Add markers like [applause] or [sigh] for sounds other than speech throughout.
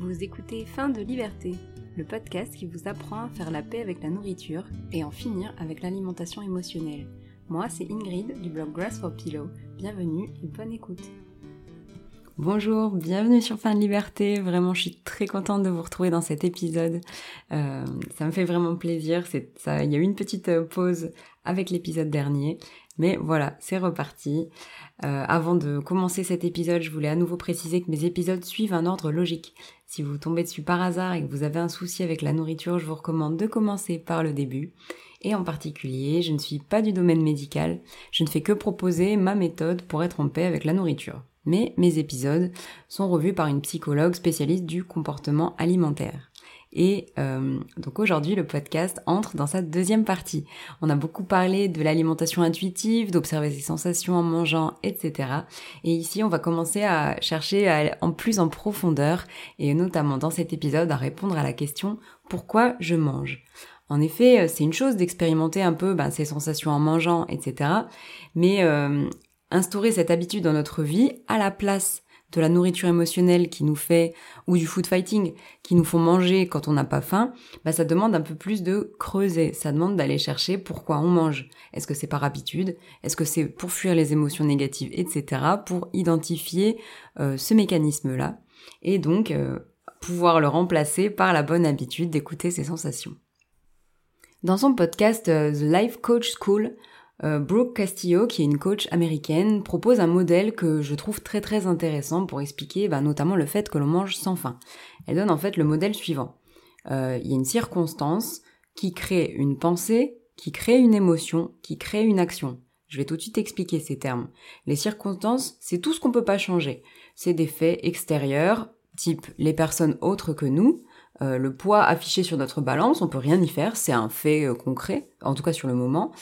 Vous écoutez Fin de Liberté, le podcast qui vous apprend à faire la paix avec la nourriture et en finir avec l'alimentation émotionnelle. Moi, c'est Ingrid du blog Grass for Pillow. Bienvenue et bonne écoute. Bonjour, bienvenue sur Fin de Liberté. Vraiment, je suis très contente de vous retrouver dans cet épisode. Euh, ça me fait vraiment plaisir. il y a eu une petite euh, pause avec l'épisode dernier, mais voilà, c'est reparti. Euh, avant de commencer cet épisode, je voulais à nouveau préciser que mes épisodes suivent un ordre logique. Si vous tombez dessus par hasard et que vous avez un souci avec la nourriture, je vous recommande de commencer par le début. Et en particulier, je ne suis pas du domaine médical, je ne fais que proposer ma méthode pour être en paix avec la nourriture mais mes épisodes sont revus par une psychologue spécialiste du comportement alimentaire. Et euh, donc aujourd'hui, le podcast entre dans sa deuxième partie. On a beaucoup parlé de l'alimentation intuitive, d'observer ses sensations en mangeant, etc. Et ici, on va commencer à chercher en plus en profondeur, et notamment dans cet épisode, à répondre à la question pourquoi je mange? En effet, c'est une chose d'expérimenter un peu ben, ses sensations en mangeant, etc. Mais euh, instaurer cette habitude dans notre vie à la place de la nourriture émotionnelle qui nous fait, ou du food fighting, qui nous font manger quand on n'a pas faim, bah ça demande un peu plus de creuser. Ça demande d'aller chercher pourquoi on mange. Est-ce que c'est par habitude? Est-ce que c'est pour fuir les émotions négatives, etc. Pour identifier euh, ce mécanisme-là. Et donc, euh, pouvoir le remplacer par la bonne habitude d'écouter ses sensations. Dans son podcast euh, The Life Coach School, euh, Brooke Castillo, qui est une coach américaine, propose un modèle que je trouve très très intéressant pour expliquer bah, notamment le fait que l'on mange sans faim. Elle donne en fait le modèle suivant. Euh, il y a une circonstance qui crée une pensée, qui crée une émotion, qui crée une action. Je vais tout de suite expliquer ces termes. Les circonstances, c'est tout ce qu'on peut pas changer. C'est des faits extérieurs, type les personnes autres que nous, euh, le poids affiché sur notre balance, on peut rien y faire, c'est un fait euh, concret, en tout cas sur le moment.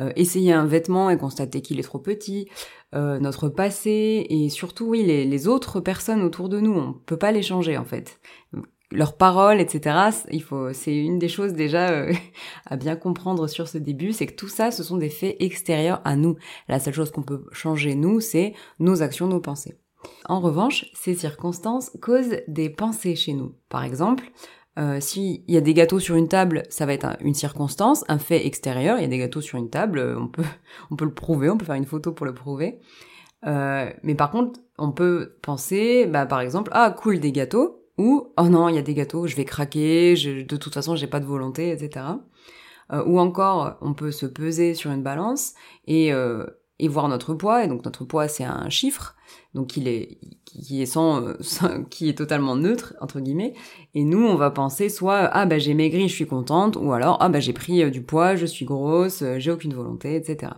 Euh, essayer un vêtement et constater qu'il est trop petit, notre passé et surtout oui les, les, autres personnes autour de nous, on peut pas les changer en fait. Leurs paroles, etc. Il faut, c'est une des choses déjà [laughs] à bien comprendre sur ce début, c'est que tout ça, ce sont des faits extérieurs à nous. La seule chose qu'on peut changer nous, c'est nos actions, nos pensées. En revanche, ces circonstances causent des pensées chez nous. Par exemple, euh, s'il y a des gâteaux sur une table, ça va être une circonstance, un fait extérieur. Il y a des gâteaux sur une table, euh, [laughs] on peut, le prouver, on peut faire une photo pour le prouver. Euh, mais par contre, on peut penser, bah, par exemple, ah cool des gâteaux, ou oh non, il y a des gâteaux, je vais craquer, de toute façon, j'ai pas de volonté, etc. Ou encore, on peut se peser sur une balance et et voir notre poids. Et donc notre poids, c'est un chiffre, donc il est qui est sans, qui est totalement neutre entre guillemets. Et nous, on va penser soit ah bah j'ai maigri, je suis contente, ou alors ah bah j'ai pris euh, du poids, je suis grosse, euh, j'ai aucune volonté, etc.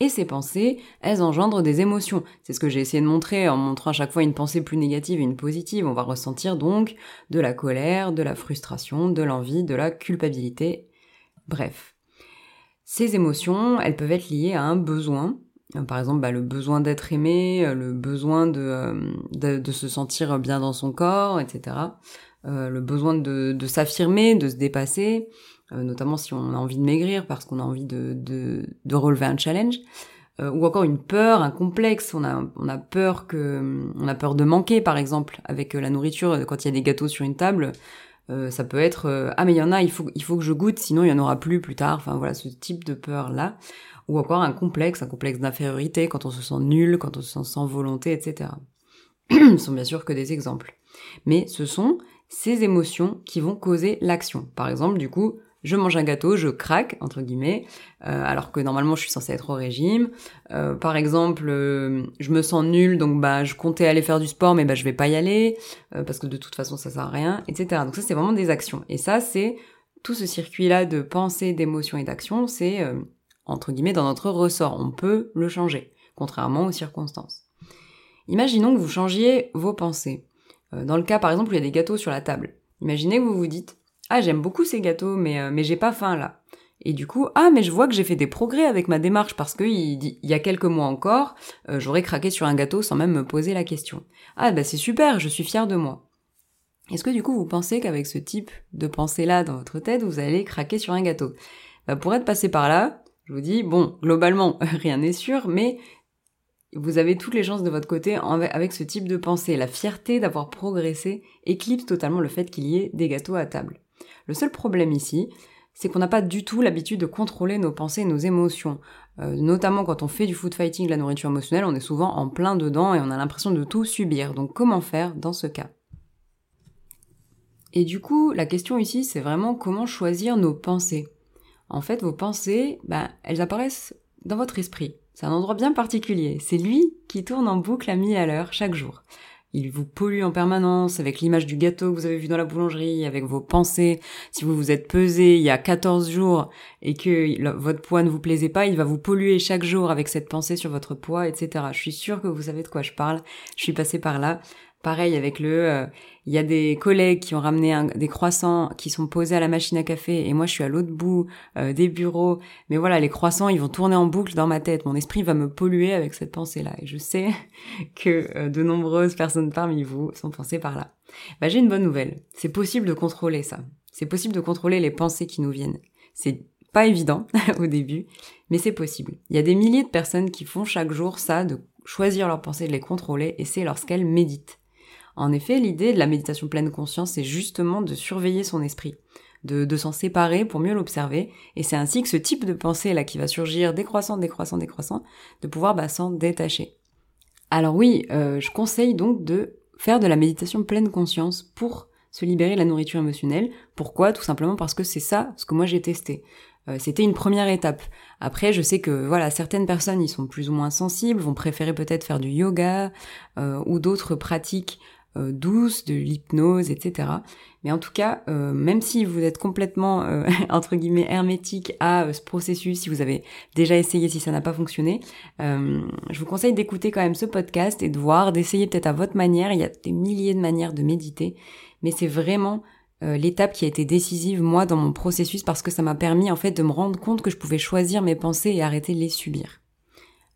Et ces pensées, elles engendrent des émotions. C'est ce que j'ai essayé de montrer en montrant à chaque fois une pensée plus négative et une positive. On va ressentir donc de la colère, de la frustration, de l'envie, de la culpabilité. Bref. Ces émotions, elles peuvent être liées à un besoin, euh, par exemple bah, le besoin d'être aimé, euh, le besoin euh, de, de, se sentir bien dans son corps, etc. le besoin de, de s'affirmer, de se dépasser, notamment si on a envie de maigrir parce qu'on a envie de, de, de, relever un challenge, ou encore une peur, un complexe, on a, on a peur que, on a peur de manquer par exemple avec la nourriture quand il y a des gâteaux sur une table. Euh, ça peut être euh, ah mais il y en a, il faut il faut que je goûte, sinon il y en aura plus plus tard. Enfin voilà ce type de peur là, ou encore un complexe, un complexe d'infériorité quand on se sent nul, quand on se sent sans volonté, etc. [clears throat] ce sont bien sûr que des exemples, mais ce sont ces émotions qui vont causer l'action. Par exemple, du coup, je mange un gâteau, je craque entre guillemets, euh, alors que normalement je suis censée être au régime. Euh, par exemple, euh, je me sens nulle, donc bah je comptais aller faire du sport, mais bah je vais pas y aller parce que de toute façon ça sert à rien, etc. Donc ça c'est vraiment des actions. Et ça c'est tout ce circuit-là de pensée, d'émotion et d'action, c'est entre guillemets dans notre ressort. On peut le changer, contrairement aux circonstances. Imaginons que vous changiez vos pensées. dans le cas par exemple où il y a des gâteaux sur la table. Imaginez que vous vous dites ah j'aime beaucoup ces gâteaux mais euh, mais j'ai pas faim là. Et du coup, ah mais je vois que j'ai fait des progrès avec ma démarche parce que il, y a quelques mois encore, euh, j'aurais craqué sur un gâteau sans même me poser la question. Ah bah c'est super, je suis fière de moi. Est-ce que du coup vous pensez qu'avec ce type de pensée-là dans votre tête, vous allez craquer sur un gâteau? Bah, Pour être passé par là, je vous dis, bon, globalement, [laughs] rien n'est sûr, mais vous avez toutes les chances de votre côté avec ce type de pensée. La fierté d'avoir progressé éclipse totalement le fait qu'il y ait des gâteaux à table. Le seul problème ici, c'est qu'on n'a pas du tout l'habitude de contrôler nos pensées et nos émotions. Euh, notamment quand on fait du food fighting, la nourriture émotionnelle, on est souvent en plein dedans et on a l'impression de tout subir. Donc comment faire dans ce cas? Et du coup, la question ici, c'est vraiment comment choisir nos pensées. En fait, vos pensées, bah, elles apparaissent dans votre esprit. C'est un endroit bien particulier. C'est lui qui tourne en boucle à mille à l'heure chaque jour. Il vous pollue en permanence avec l'image du gâteau que vous avez vu dans la boulangerie, avec vos pensées. Si vous vous êtes pesé il y a 14 jours et que votre poids ne vous plaisait pas, il va vous polluer chaque jour avec cette pensée sur votre poids, etc. Je suis sûre que vous savez de quoi je parle. Je suis passée par là. Pareil avec le, euh, il y a des collègues qui ont ramené des croissants qui sont posés à la machine à café et moi je suis à l'autre bout euh, des bureaux. Mais voilà, les croissants ils vont tourner en boucle dans ma tête. Mon esprit va me polluer avec cette pensée-là et je sais [laughs] que euh, de nombreuses personnes parmi vous sont pensées par là. Bah j'ai une bonne nouvelle. C'est possible de contrôler ça. C'est possible de contrôler les pensées qui nous viennent. C'est pas évident [laughs] au début, mais c'est possible. Il y a des milliers de personnes qui font chaque jour ça, de choisir leurs pensées, de les contrôler, et c'est lorsqu'elles méditent. En effet, l'idée de la méditation pleine conscience, c'est justement de surveiller son esprit, de, s'en séparer pour mieux l'observer, et c'est ainsi que ce type de pensée là qui va surgir décroissant, décroissant, décroissant, de pouvoir bah, s'en détacher. Alors oui, euh, je conseille donc de faire de la méditation pleine conscience pour se libérer de la nourriture émotionnelle. Pourquoi? Tout simplement parce que c'est ça ce que moi j'ai testé. Euh, c'était une première étape. Après, je sais que voilà, certaines personnes y sont plus ou moins sensibles, vont préférer peut-être faire du yoga euh, ou d'autres pratiques euh, douce, de l'hypnose, etc. Mais en tout cas, euh, même si vous êtes complètement, euh, [laughs] entre guillemets, hermétique à ce processus, si vous avez déjà essayé, si ça n'a pas fonctionné, je vous conseille d'écouter quand même ce podcast et de voir, d'essayer peut-être à votre manière. Il y a des milliers de manières de méditer, mais c'est vraiment l'étape qui a été décisive, moi, dans mon processus, parce que ça m'a permis, en fait, de me rendre compte que je pouvais choisir mes pensées et arrêter de les subir.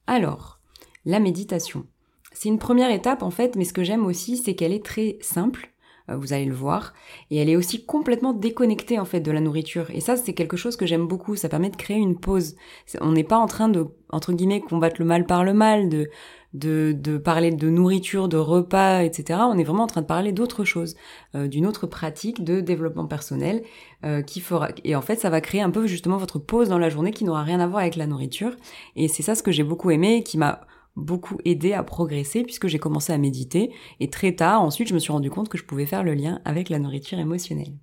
Alors, la méditation. C'est une première étape en fait, mais ce que j'aime aussi, c'est qu'elle est très simple. Euh, vous allez le voir. Et elle est aussi complètement déconnectée en fait de la nourriture. Et ça, c'est quelque chose que j'aime beaucoup. Ça permet de créer une pause. On n'est pas en train de, entre guillemets, combattre le mal par le mal, de, de, de parler de nourriture, de repas, etc. On est vraiment en train de parler d'autre chose, euh, d'une autre pratique de développement personnel euh, qui fera. Et en fait, ça va créer un peu justement votre pause dans la journée qui n'aura rien à voir avec la nourriture. Et c'est ça ce que j'ai beaucoup aimé, qui m'a beaucoup aidé à progresser puisque j'ai commencé à méditer et très tard ensuite je me suis rendu compte que je pouvais faire le lien avec la nourriture émotionnelle.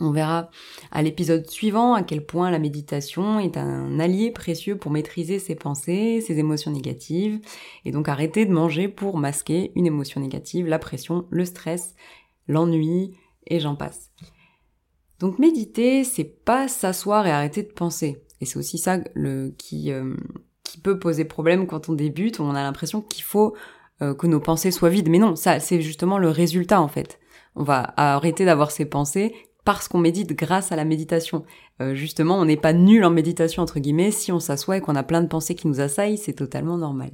On verra à l'épisode suivant à quel point la méditation est un allié précieux pour maîtriser ses pensées, ses émotions négatives, et donc arrêter de manger pour masquer une émotion négative, la pression, le stress, l'ennui, et j'en passe. Donc méditer, c'est pas s'asseoir et arrêter de penser. Et c'est aussi ça le, qui, euh, qui peut poser problème quand on débute, on a l'impression qu'il faut euh, que nos pensées soient vides. Mais non, ça, c'est justement le résultat en fait. On va arrêter d'avoir ces pensées parce qu'on médite grâce à la méditation. Euh, justement, on n'est pas nul en méditation entre guillemets. Si on s'assoit et qu'on a plein de pensées qui nous assaillent, c'est totalement normal.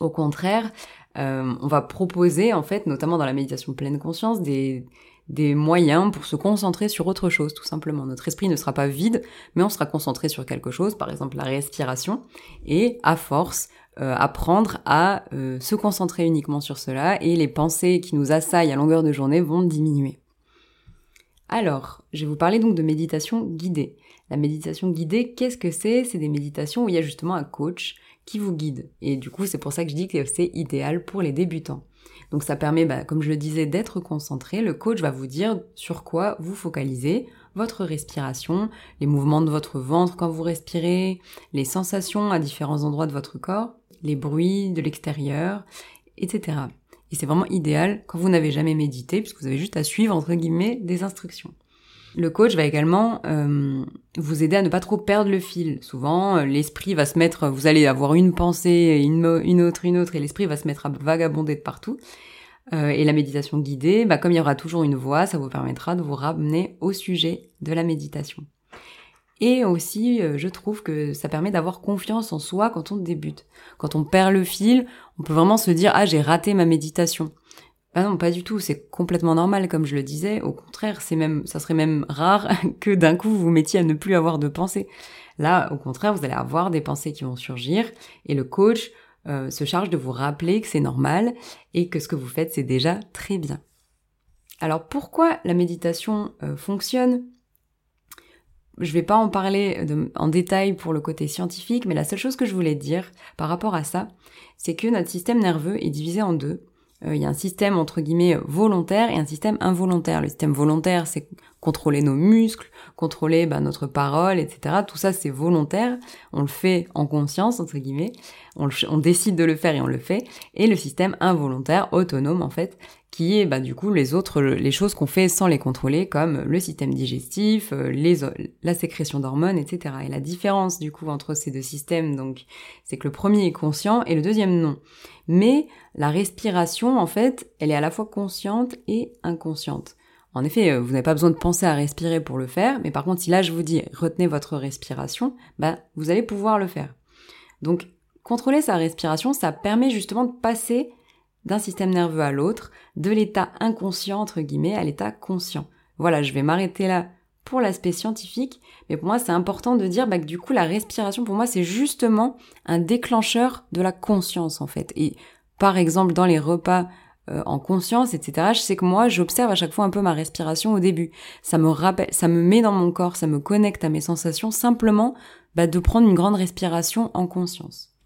Au contraire, euh, on va proposer en fait, notamment dans la méditation pleine conscience, des, des moyens pour se concentrer sur autre chose, tout simplement. Notre esprit ne sera pas vide, mais on sera concentré sur quelque chose, par exemple la respiration, et à force, euh, apprendre à euh, se concentrer uniquement sur cela, et les pensées qui nous assaillent à longueur de journée vont diminuer. Alors, je vais vous parler donc de méditation guidée. La méditation guidée, qu'est-ce que c'est? C'est des méditations où il y a justement un coach qui vous guide. Et du coup, c'est pour ça que je dis que c'est idéal pour les débutants. Donc ça permet, bah, comme je le disais, d'être concentré. Le coach va vous dire sur quoi vous focalisez, votre respiration, les mouvements de votre ventre quand vous respirez, les sensations à différents endroits de votre corps, les bruits de l'extérieur, etc. Et c'est vraiment idéal quand vous n'avez jamais médité, puisque vous avez juste à suivre, entre guillemets, des instructions. Le coach va également euh, vous aider à ne pas trop perdre le fil. Souvent, euh, l'esprit va se mettre, vous allez avoir une pensée, une, autre, une autre, et l'esprit va se mettre à vagabonder de partout. Euh, et la méditation guidée, bah, comme il y aura toujours une voix, ça vous permettra de vous ramener au sujet de la méditation. Et aussi, je trouve que ça permet d'avoir confiance en soi quand on débute. Quand on perd le fil, on peut vraiment se dire ah j'ai raté ma méditation. Bah non, pas du tout, c'est complètement normal comme je le disais, au contraire, c'est même ça serait même rare [laughs] que d'un coup vous mettiez à ne plus avoir de pensées. Là, au contraire, vous allez avoir des pensées qui vont surgir et le coach euh, se charge de vous rappeler que c'est normal et que ce que vous faites c'est déjà très bien. Alors pourquoi la méditation euh, fonctionne? Je vais pas en parler en détail pour le côté scientifique, mais la seule chose que je voulais dire par rapport à ça, c'est que notre système nerveux est divisé en deux. Euh, il y a un système entre guillemets volontaire et un système involontaire. Le système volontaire, c'est contrôler nos muscles, contrôler bah, notre parole, etc. Tout ça, c'est volontaire. On le fait en conscience, entre guillemets. On, décide de le faire et on le fait. Et le système involontaire, autonome en fait, qui est bah, du coup les autres, les choses qu'on fait sans les contrôler, comme le système digestif, euh, la sécrétion d'hormones, etc. Et la différence du coup entre ces deux systèmes, donc, c'est que le premier est conscient et le deuxième non. Mais la respiration, en fait, elle est à la fois consciente et inconsciente. En effet, euh, vous n'avez pas besoin de penser à respirer pour le faire, mais par contre, si là je vous dis retenez votre respiration, bah, vous allez pouvoir le faire. Donc, contrôler sa respiration, ça permet justement de passer d'un système nerveux à l'autre, de l'état inconscient, entre guillemets, à l'état conscient. Voilà, je vais m'arrêter là pour l'aspect scientifique, mais pour moi c'est important de dire bah, que du coup la respiration pour moi c'est justement un déclencheur de la conscience en fait. Et par exemple dans les repas euh, en conscience, etc. Je sais que moi, j'observe à chaque fois un peu ma respiration au début. Ça me rappelle, ça me met dans mon corps, ça me connecte à mes sensations, simplement bah, de prendre une grande respiration en conscience.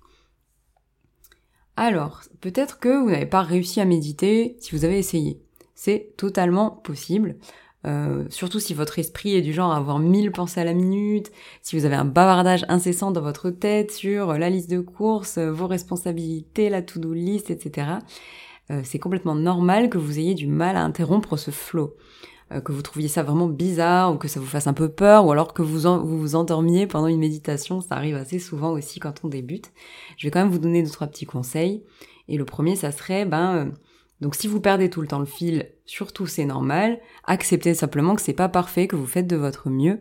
Alors, peut-être que vous n'avez pas réussi à méditer si vous avez essayé. C'est totalement possible. Euh, surtout si votre esprit est du genre à avoir mille pensées à la minute, si vous avez un bavardage incessant dans votre tête sur la liste de courses, vos responsabilités, la to-do list, etc. Euh, c'est complètement normal que vous ayez du mal à interrompre ce flow. Euh, que vous trouviez ça vraiment bizarre ou que ça vous fasse un peu peur ou alors que vous vous, endormiez pendant une méditation, ça arrive assez souvent aussi quand on débute. Je vais quand même vous donner deux trois petits conseils. Et le premier, ça serait, ben, euh, donc si vous perdez tout le temps le fil, surtout c'est normal. Acceptez simplement que c'est pas parfait, que vous faites de votre mieux.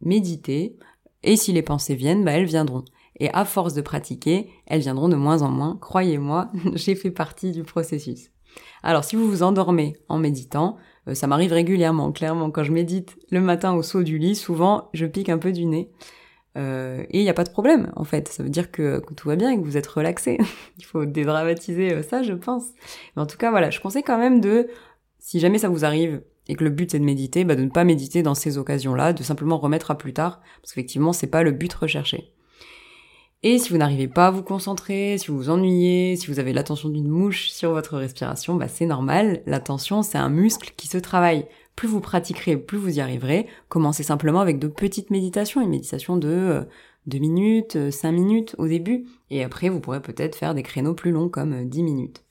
Méditez. Et si les pensées viennent, bah elles viendront. Et à force de pratiquer, elles viendront de moins en moins. Croyez-moi, [laughs] j'ai fait partie du processus. Alors si vous vous endormez en méditant, euh, ça m'arrive régulièrement, clairement. Quand je médite le matin au saut du lit, souvent, je pique un peu du nez. Euh, et il n'y a pas de problème, en fait. Ça veut dire que, tout va bien et que vous êtes relaxé. [laughs] il faut dédramatiser euh, ça, je pense. Mais en tout cas, voilà, je conseille quand même de, si jamais ça vous arrive et que le but c'est de méditer, bah de ne pas méditer dans ces occasions-là, de simplement remettre à plus tard, parce qu'effectivement, c'est pas le but recherché. Et si vous n'arrivez pas à vous concentrer, si vous vous ennuyez, si vous avez l'attention d'une mouche sur votre respiration, bah c'est normal. L'attention, c'est un muscle qui se travaille. Plus vous pratiquerez, plus vous y arriverez. Commencez simplement avec de petites méditations, une méditation de 2 euh, minutes, 5 euh, minutes au début. Et après, vous pourrez peut-être faire des créneaux plus longs comme 10 euh, minutes.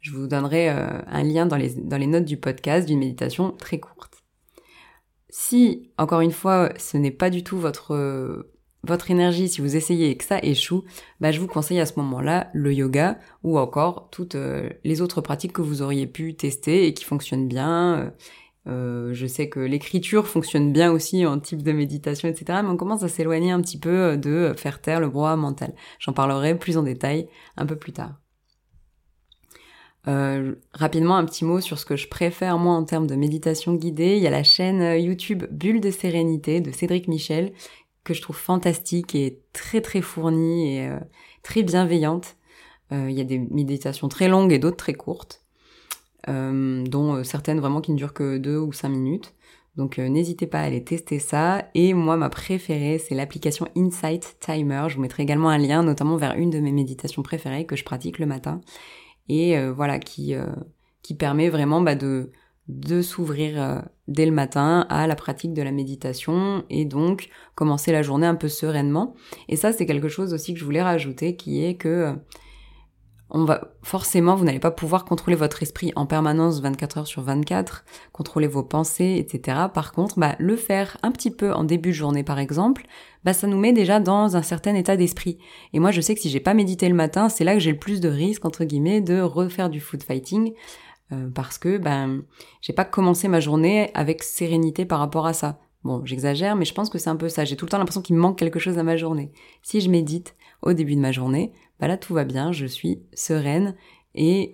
Je vous donnerai un lien dans les, dans les notes du podcast d'une méditation très courte. Si, encore une fois, ce n'est pas du tout votre votre énergie, si vous essayez et que ça échoue, bah, je vous conseille à ce moment-là le yoga ou encore toutes euh, les autres pratiques que vous auriez pu tester et qui fonctionnent bien. Euh, euh, je sais que l'écriture fonctionne bien aussi en type de méditation, etc. Mais on commence à s'éloigner un petit peu de faire taire le brouhaha mental. J'en parlerai plus en détail un peu plus tard. rapidement, un petit mot sur ce que je préfère moi en termes de méditation guidée. Il y a la chaîne YouTube Bulle de sérénité de Cédric Michel que je trouve fantastique et très très fournie et euh, très bienveillante. Euh, il y a des méditations très longues et d'autres très courtes, euh, dont certaines vraiment qui ne durent que deux ou cinq minutes. Donc n'hésitez pas à aller tester ça. Et moi, ma préférée, c'est l'application Insight Timer. Je vous mettrai également un lien, notamment vers une de mes méditations préférées que je pratique le matin. Et voilà, qui, qui permet vraiment bah, de de s'ouvrir euh, dès le matin à la pratique de la méditation et donc commencer la journée un peu sereinement. Et ça, c'est quelque chose aussi que je voulais rajouter, qui est que euh, on va forcément, vous n'allez pas pouvoir contrôler votre esprit en permanence 24 heures sur 24, contrôler vos pensées, etc. Par contre, bah, le faire un petit peu en début de journée, par exemple, bah, ça nous met déjà dans un certain état d'esprit. Et moi, je sais que si j'ai pas médité le matin, c'est là que j'ai le plus de risques, entre guillemets, de refaire du food fighting, euh, parce que ben j'ai pas commencé ma journée avec sérénité par rapport à ça. Bon, j'exagère, mais je pense que c'est un peu ça. J'ai tout le temps l'impression qu'il me manque quelque chose à ma journée. Si je médite au début de ma journée, bah là tout va bien, je suis sereine et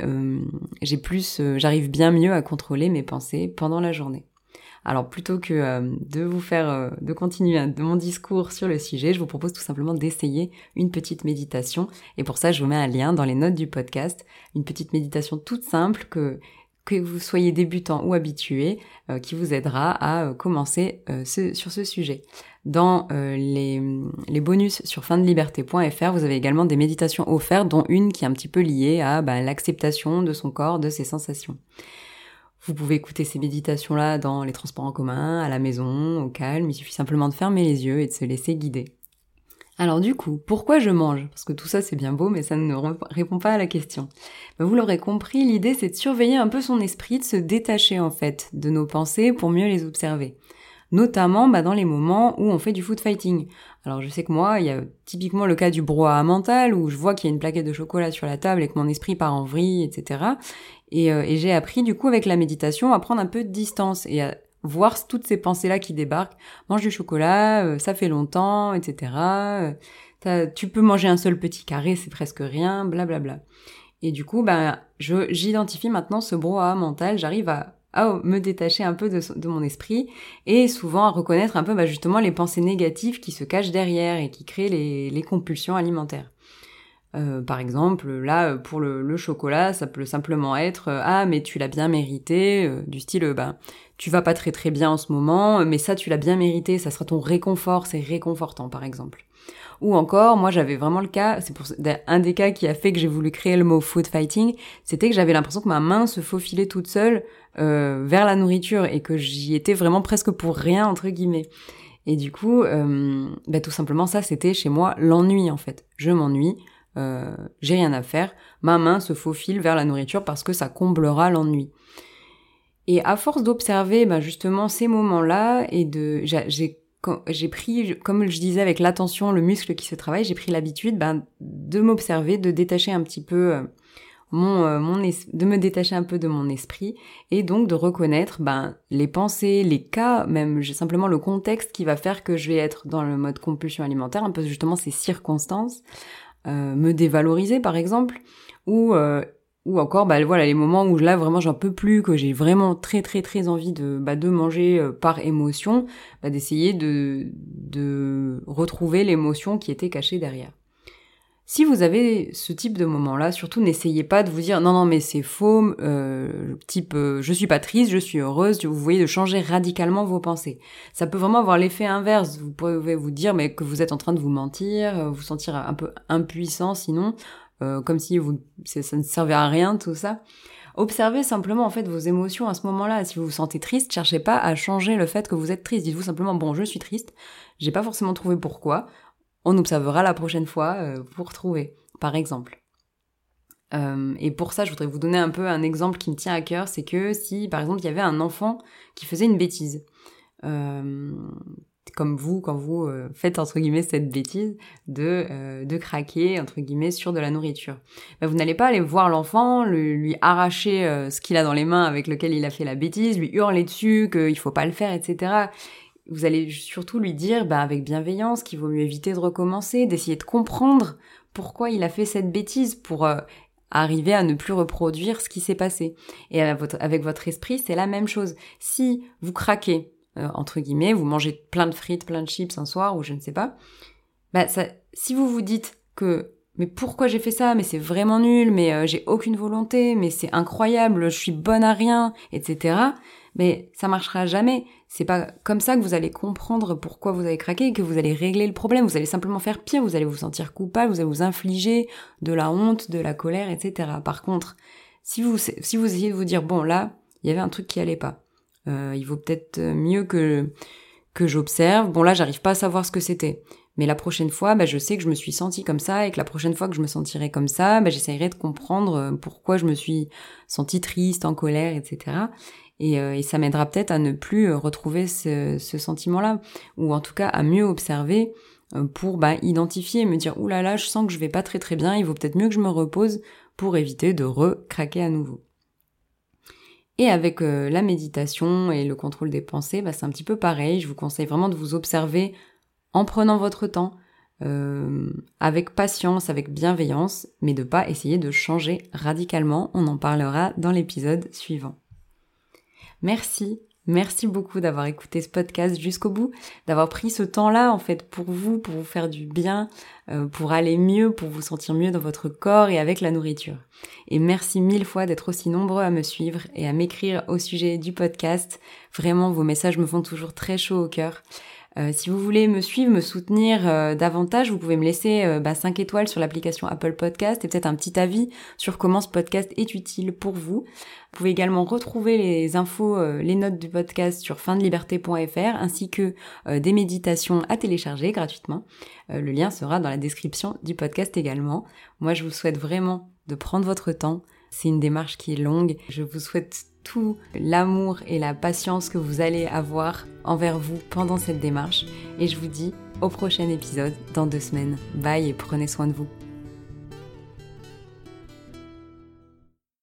j'ai plus, j'arrive bien mieux à contrôler mes pensées pendant la journée. Alors plutôt que euh, de vous faire, euh, de continuer mon discours sur le sujet, je vous propose tout simplement d'essayer une petite méditation. Et pour ça, je vous mets un lien dans les notes du podcast, une petite méditation toute simple que que vous soyez débutant ou habitué, euh, qui vous aidera à commencer sur ce sujet. Dans les, les, bonus sur findeliberté.fr, vous avez également des méditations offertes, dont une qui est un petit peu liée à bah, l'acceptation de son corps, de ses sensations. Vous pouvez écouter ces méditations-là dans les transports en commun, à la maison, au calme, il suffit simplement de fermer les yeux et de se laisser guider. Alors du coup, pourquoi je mange? Parce que tout ça c'est bien beau, mais ça ne répond pas à la question. Ben, vous l'aurez compris, l'idée c'est de surveiller un peu son esprit, de se détacher en fait de nos pensées pour mieux les observer notamment bah, dans les moments où on fait du food fighting. Alors je sais que moi, il y a typiquement le cas du brouhaha mental où je vois qu'il y a une plaquette de chocolat sur la table et que mon esprit part en vrille, etc. Et, euh, et j'ai appris du coup avec la méditation à prendre un peu de distance et à voir toutes ces pensées-là qui débarquent. Mange du chocolat, euh, ça fait longtemps, etc. Euh, tu peux manger un seul petit carré, c'est presque rien, blablabla. Bla bla. Et du coup, ben, j'identifie maintenant ce brouhaha mental, j'arrive à à me détacher un peu de, mon esprit et souvent à reconnaître un peu bah, justement les pensées négatives qui se cachent derrière et qui créent les, compulsions alimentaires. Euh, par exemple, là, pour le, chocolat, ça peut simplement être euh, ah mais tu l'as bien mérité, euh, du style bah tu vas pas très très bien en ce moment, mais ça tu l'as bien mérité, ça sera ton réconfort, c'est réconfortant par exemple. Ou encore, moi j'avais vraiment le cas, c'est pour un des cas qui a fait que j'ai voulu créer le mot food fighting, c'était que j'avais l'impression que ma main se faufilait toute seule euh, vers la nourriture et que j'y étais vraiment presque pour rien entre guillemets. Et du coup, euh, bah, tout simplement ça, c'était chez moi l'ennui en fait. Je m'ennuie, euh, j'ai rien à faire, ma main se faufile vers la nourriture parce que ça comblera l'ennui. Et à force d'observer bah, justement ces moments-là et de, j'ai pris, comme je disais avec l'attention, le muscle qui se travaille, j'ai pris l'habitude ben, de m'observer, de détacher un petit peu euh, euh, de me détacher un peu de mon esprit et donc de reconnaître ben, les pensées, les cas, même simplement le contexte qui va faire que je vais être dans le mode compulsion alimentaire, un peu justement ces circonstances, me dévaloriser par exemple, ou ou encore bah voilà les moments où là vraiment j'en peux plus que j'ai vraiment très très très envie de bah, de manger euh, par émotion bah, d'essayer de de retrouver l'émotion qui était cachée derrière si vous avez ce type de moment là surtout n'essayez pas de vous dire non non mais c'est faux euh, type euh, je suis pas triste je suis heureuse vous voyez de changer radicalement vos pensées ça peut vraiment avoir l'effet inverse vous pouvez vous dire mais que vous êtes en train de vous mentir vous sentir un peu impuissant sinon euh, comme si vous, ça ne servait à rien tout ça. Observez simplement en fait vos émotions à ce moment-là. Si vous vous sentez triste, cherchez pas à changer le fait que vous êtes triste. Dites-vous simplement bon, je suis triste. J'ai pas forcément trouvé pourquoi. On observera la prochaine fois euh, pour trouver, par exemple. Euh, et pour ça, je voudrais vous donner un peu un exemple qui me tient à cœur, c'est que si, par exemple, il y avait un enfant qui faisait une bêtise, euh, comme vous quand vous faites entre guillemets cette bêtise de de craquer entre guillemets sur de la nourriture. Ben, vous n'allez pas aller voir l'enfant, lui, arracher ce qu'il a dans les mains avec lequel il a fait la bêtise, lui hurler dessus qu'il faut pas le faire, etc. Vous allez surtout lui dire ben, avec bienveillance qu'il vaut mieux éviter de recommencer, d'essayer de comprendre pourquoi il a fait cette bêtise pour arriver à ne plus reproduire ce qui s'est passé. Et avec votre esprit, c'est la même chose. Si vous craquez, euh, entre guillemets, vous mangez plein de frites, plein de chips un soir ou je ne sais pas, bah si vous vous dites que mais pourquoi j'ai fait ça? Mais c'est vraiment nul, mais euh, j'ai aucune volonté, mais c'est incroyable, je suis bonne à rien, etc. Mais ça marchera jamais. C'est pas comme ça que vous allez comprendre pourquoi vous avez craqué, que vous allez régler le problème. Vous allez simplement faire pire, vous allez vous sentir coupable, vous allez vous infliger de la honte, de la colère, etc. Par contre, si vous si vous essayez de vous dire bon là, il y avait un truc qui allait pas, euh, il vaut peut-être mieux que que j'observe. Bon là, j'arrive pas à savoir ce que c'était. Mais la prochaine fois, bah, je sais que je me suis sentie comme ça et que la prochaine fois que je me sentirai comme ça, bah, j'essayerai de comprendre euh, pourquoi je me suis sentie triste, en colère, etc. Et, euh, et ça m'aidera peut-être à ne plus retrouver ce, sentiment-là, ou en tout cas à mieux observer pour bah, identifier et me dire « Ouh là là, je sens que je vais pas très très bien, il vaut peut-être mieux que je me repose pour éviter de recraquer à nouveau ». Et avec euh, la méditation et le contrôle des pensées, bah, c'est un petit peu pareil. Je vous conseille vraiment de vous observer en prenant votre temps. euh, avec patience, avec bienveillance, mais de pas essayer de changer radicalement. On en parlera dans l'épisode suivant. Merci Merci beaucoup d'avoir écouté ce podcast jusqu'au bout, d'avoir pris ce temps-là en fait pour vous, pour vous faire du bien, euh, pour aller mieux, pour vous sentir mieux dans votre corps et avec la nourriture. Et merci mille fois d'être aussi nombreux à me suivre et à m'écrire au sujet du podcast. Vraiment, vos messages me font toujours très chaud au cœur. Euh, si vous voulez me suivre, me soutenir euh, davantage, vous pouvez me laisser euh, bah, 5 étoiles sur l'application Apple Podcast et peut-être un petit avis sur comment ce podcast est utile pour vous. Vous pouvez également retrouver les infos, les notes du podcast sur findeliberté.fr ainsi que des méditations à télécharger gratuitement. le lien sera dans la description du podcast également. Moi, je vous souhaite vraiment de prendre votre temps. C'est une démarche qui est longue. Je vous souhaite tout l'amour et la patience que vous allez avoir envers vous pendant cette démarche. Et je vous dis au prochain épisode dans deux semaines. Bye et prenez soin de vous.